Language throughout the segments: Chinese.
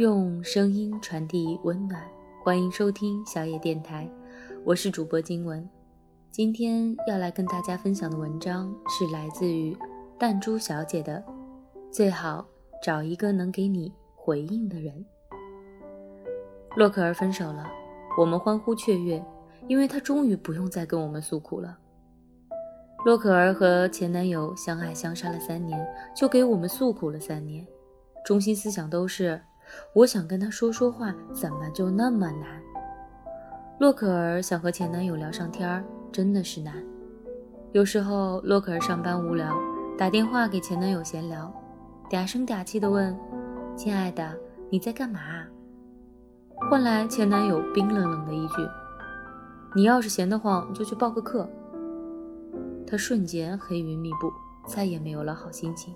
用声音传递温暖，欢迎收听小野电台，我是主播金文。今天要来跟大家分享的文章是来自于弹珠小姐的《最好找一个能给你回应的人》。洛克尔分手了，我们欢呼雀跃，因为他终于不用再跟我们诉苦了。洛克尔和前男友相爱相杀了三年，就给我们诉苦了三年，中心思想都是：我想跟他说说话，怎么就那么难？洛可儿想和前男友聊上天儿，真的是难。有时候洛可儿上班无聊，打电话给前男友闲聊，嗲声嗲气地问：“亲爱的，你在干嘛？”换来前男友冰冷冷的一句：“你要是闲得慌，就去报个课。”他瞬间黑云密布，再也没有了好心情。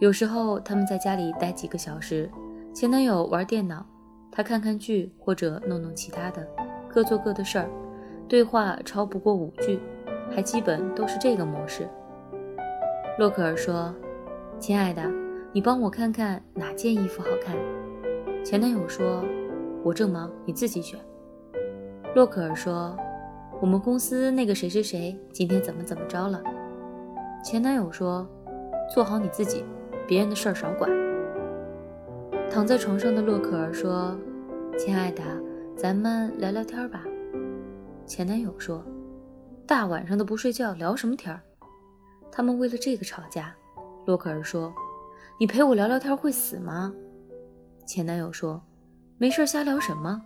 有时候他们在家里待几个小时，前男友玩电脑，他看看剧或者弄弄其他的，各做各的事儿，对话超不过五句，还基本都是这个模式。洛克尔说：“亲爱的，你帮我看看哪件衣服好看。”前男友说：“我正忙，你自己选。”洛克尔说。我们公司那个谁谁谁今天怎么怎么着了？前男友说：“做好你自己，别人的事儿少管。”躺在床上的洛克尔说：“亲爱的，咱们聊聊天吧。”前男友说：“大晚上的不睡觉，聊什么天儿？”他们为了这个吵架。洛克尔说：“你陪我聊聊天会死吗？”前男友说：“没事瞎聊什么？”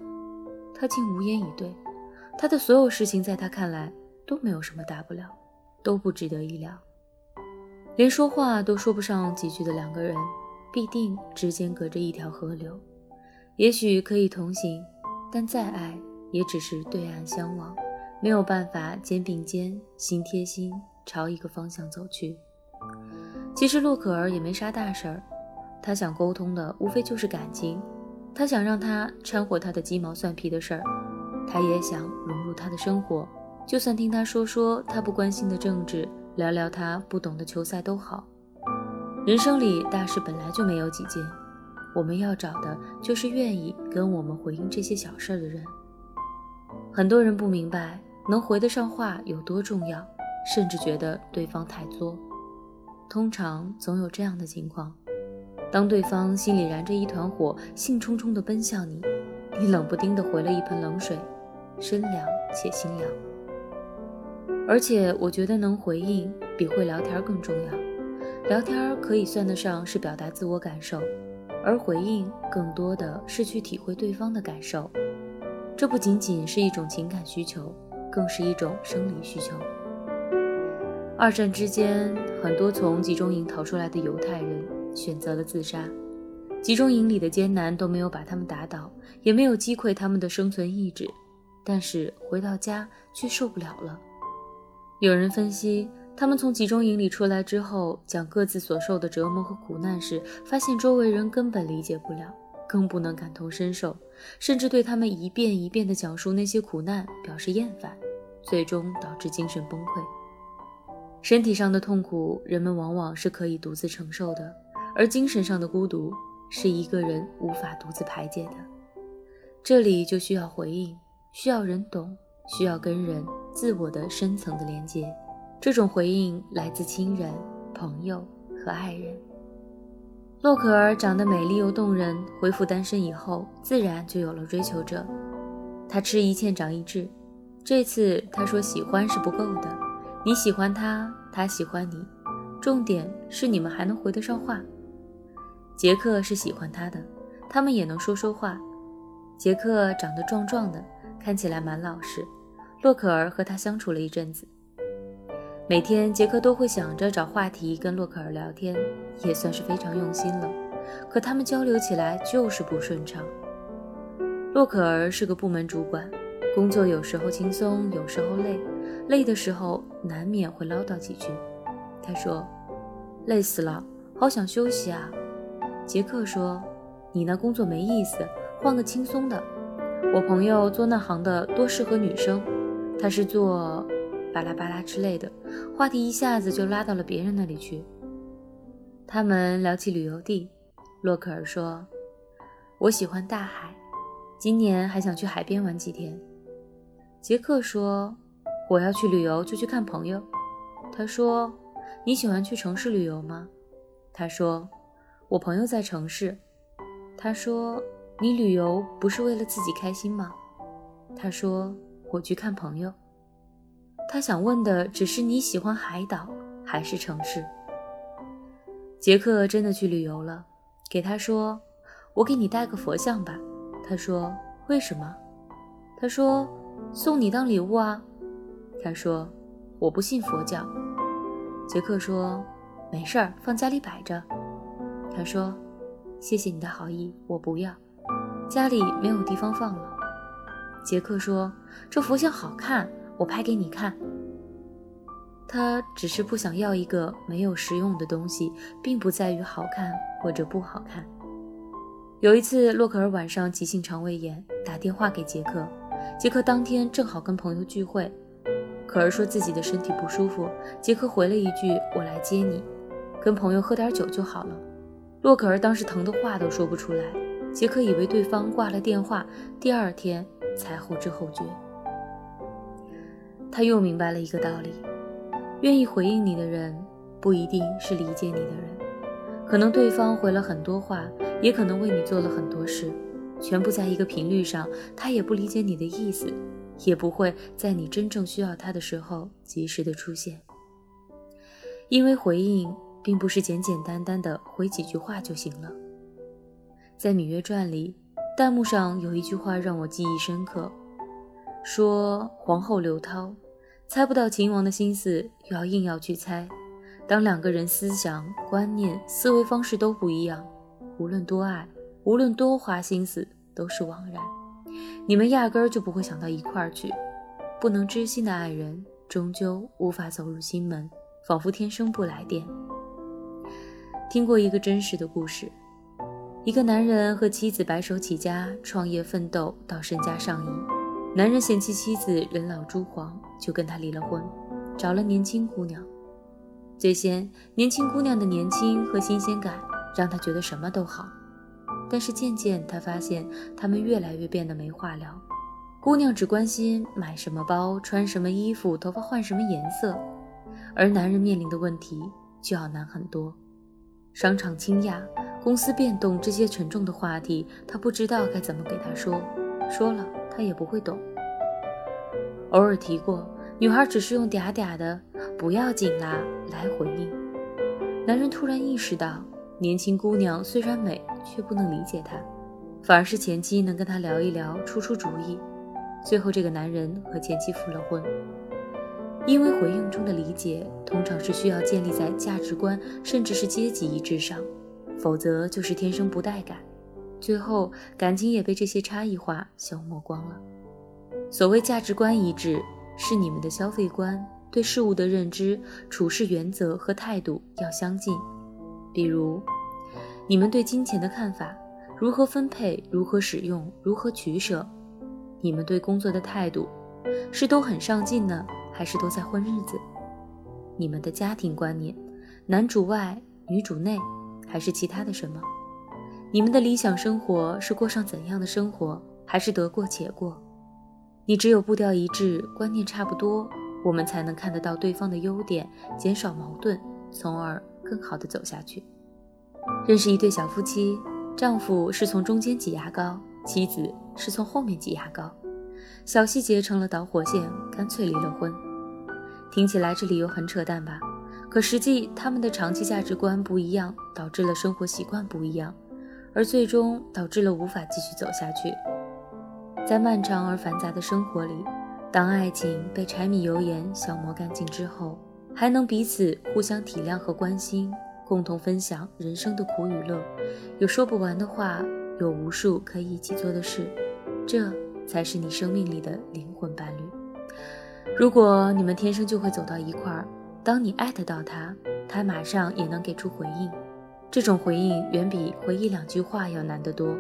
他竟无言以对。他的所有事情在他看来都没有什么大不了，都不值得一聊。连说话都说不上几句的两个人，必定之间隔着一条河流。也许可以同行，但再爱也只是对岸相望，没有办法肩并肩、心贴心朝一个方向走去。其实洛可儿也没啥大事儿，他想沟通的无非就是感情，他想让他掺和他的鸡毛蒜皮的事儿。他也想融入他的生活，就算听他说说他不关心的政治，聊聊他不懂的球赛都好。人生里大事本来就没有几件，我们要找的就是愿意跟我们回应这些小事的人。很多人不明白能回得上话有多重要，甚至觉得对方太作。通常总有这样的情况：当对方心里燃着一团火，兴冲冲地奔向你，你冷不丁地回了一盆冷水。身凉且心凉，而且我觉得能回应比会聊天更重要。聊天可以算得上是表达自我感受，而回应更多的是去体会对方的感受。这不仅仅是一种情感需求，更是一种生理需求。二战之间，很多从集中营逃出来的犹太人选择了自杀，集中营里的艰难都没有把他们打倒，也没有击溃他们的生存意志。但是回到家却受不了了。有人分析，他们从集中营里出来之后，讲各自所受的折磨和苦难时，发现周围人根本理解不了，更不能感同身受，甚至对他们一遍一遍地讲述那些苦难表示厌烦，最终导致精神崩溃。身体上的痛苦，人们往往是可以独自承受的，而精神上的孤独，是一个人无法独自排解的。这里就需要回应。需要人懂，需要跟人自我的深层的连接。这种回应来自亲人、朋友和爱人。洛克尔长得美丽又动人，恢复单身以后，自然就有了追求者。他吃一堑长一智，这次他说喜欢是不够的，你喜欢他，他喜欢你，重点是你们还能回得上话。杰克是喜欢他的，他们也能说说话。杰克长得壮壮的。看起来蛮老实，洛克尔和他相处了一阵子。每天杰克都会想着找话题跟洛克尔聊天，也算是非常用心了。可他们交流起来就是不顺畅。洛克尔是个部门主管，工作有时候轻松，有时候累，累的时候难免会唠叨几句。他说：“累死了，好想休息啊。”杰克说：“你那工作没意思，换个轻松的。”我朋友做那行的多适合女生，他是做巴拉巴拉之类的，话题一下子就拉到了别人那里去。他们聊起旅游地，洛克尔说：“我喜欢大海，今年还想去海边玩几天。杰克说：“我要去旅游就去看朋友。”他说：“你喜欢去城市旅游吗？”他说：“我朋友在城市。”他说：“你旅游不是为了自己开心吗？”他说：“我去看朋友。”他想问的只是你喜欢海岛还是城市。杰克真的去旅游了，给他说：“我给你带个佛像吧。”他说：“为什么？”他说：“送你当礼物啊。”他说：“我不信佛教。”杰克说：“没事儿，放家里摆着。”他说：“谢谢你的好意，我不要，家里没有地方放了。”杰克说：“这佛像好看，我拍给你看。”他只是不想要一个没有实用的东西，并不在于好看或者不好看。有一次，洛克尔晚上急性肠胃炎，打电话给杰克。杰克当天正好跟朋友聚会，可儿说自己的身体不舒服。杰克回了一句：“我来接你，跟朋友喝点酒就好了。”洛克尔当时疼得话都说不出来。杰克以为对方挂了电话，第二天才后知后觉。他又明白了一个道理。愿意回应你的人，不一定是理解你的人。可能对方回了很多话，也可能为你做了很多事，全部在一个频率上，他也不理解你的意思，也不会在你真正需要他的时候及时的出现。因为回应并不是简简单单的回几句话就行了。在《芈月传》里，弹幕上有一句话让我记忆深刻，说皇后刘涛。猜不到秦王的心思，又要硬要去猜。当两个人思想、观念、思维方式都不一样，无论多爱，无论多花心思，都是枉然。你们压根儿就不会想到一块儿去。不能知心的爱人，终究无法走入心门，仿佛天生不来电。听过一个真实的故事：一个男人和妻子白手起家，创业奋斗到身家上亿。男人嫌弃妻子人老珠黄，就跟他离了婚，找了年轻姑娘。最先，年轻姑娘的年轻和新鲜感让他觉得什么都好。但是渐渐，他发现他们越来越变得没话聊。姑娘只关心买什么包、穿什么衣服、头发换什么颜色，而男人面临的问题就要难很多。商场惊讶、公司变动这些沉重的话题，他不知道该怎么给他说，说了。他也不会懂。偶尔提过，女孩只是用嗲嗲的“不要紧啦”来回应。男人突然意识到，年轻姑娘虽然美，却不能理解他，反而是前妻能跟他聊一聊，出出主意。最后，这个男人和前妻复了婚。因为回应中的理解，通常是需要建立在价值观甚至是阶级一致上，否则就是天生不带感。最后，感情也被这些差异化消磨光了。所谓价值观一致，是你们的消费观、对事物的认知、处事原则和态度要相近。比如，你们对金钱的看法，如何分配、如何使用、如何取舍；你们对工作的态度，是都很上进呢，还是都在混日子？你们的家庭观念，男主外，女主内，还是其他的什么？你们的理想生活是过上怎样的生活，还是得过且过？你只有步调一致，观念差不多，我们才能看得到对方的优点，减少矛盾，从而更好的走下去。认识一对小夫妻，丈夫是从中间挤牙膏，妻子是从后面挤牙膏，小细节成了导火线，干脆离了婚。听起来这理由很扯淡吧？可实际他们的长期价值观不一样，导致了生活习惯不一样。而最终导致了无法继续走下去。在漫长而繁杂的生活里，当爱情被柴米油盐消磨干净之后，还能彼此互相体谅和关心，共同分享人生的苦与乐，有说不完的话，有无数可以一起做的事，这才是你生命里的灵魂伴侣。如果你们天生就会走到一块儿，当你爱得到他，他马上也能给出回应。这种回应远比回一两句话要难得多，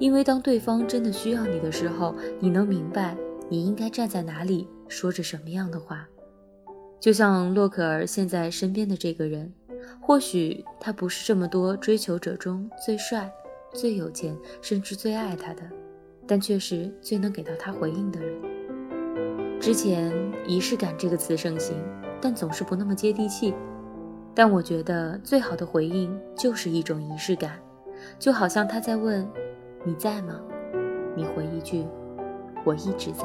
因为当对方真的需要你的时候，你能明白你应该站在哪里，说着什么样的话。就像洛克尔现在身边的这个人，或许他不是这么多追求者中最帅、最有钱，甚至最爱他的，但却是最能给到他回应的人。之前“仪式感”这个词盛行，但总是不那么接地气。但我觉得最好的回应就是一种仪式感，就好像他在问：“你在吗？”你回一句：“我一直在。”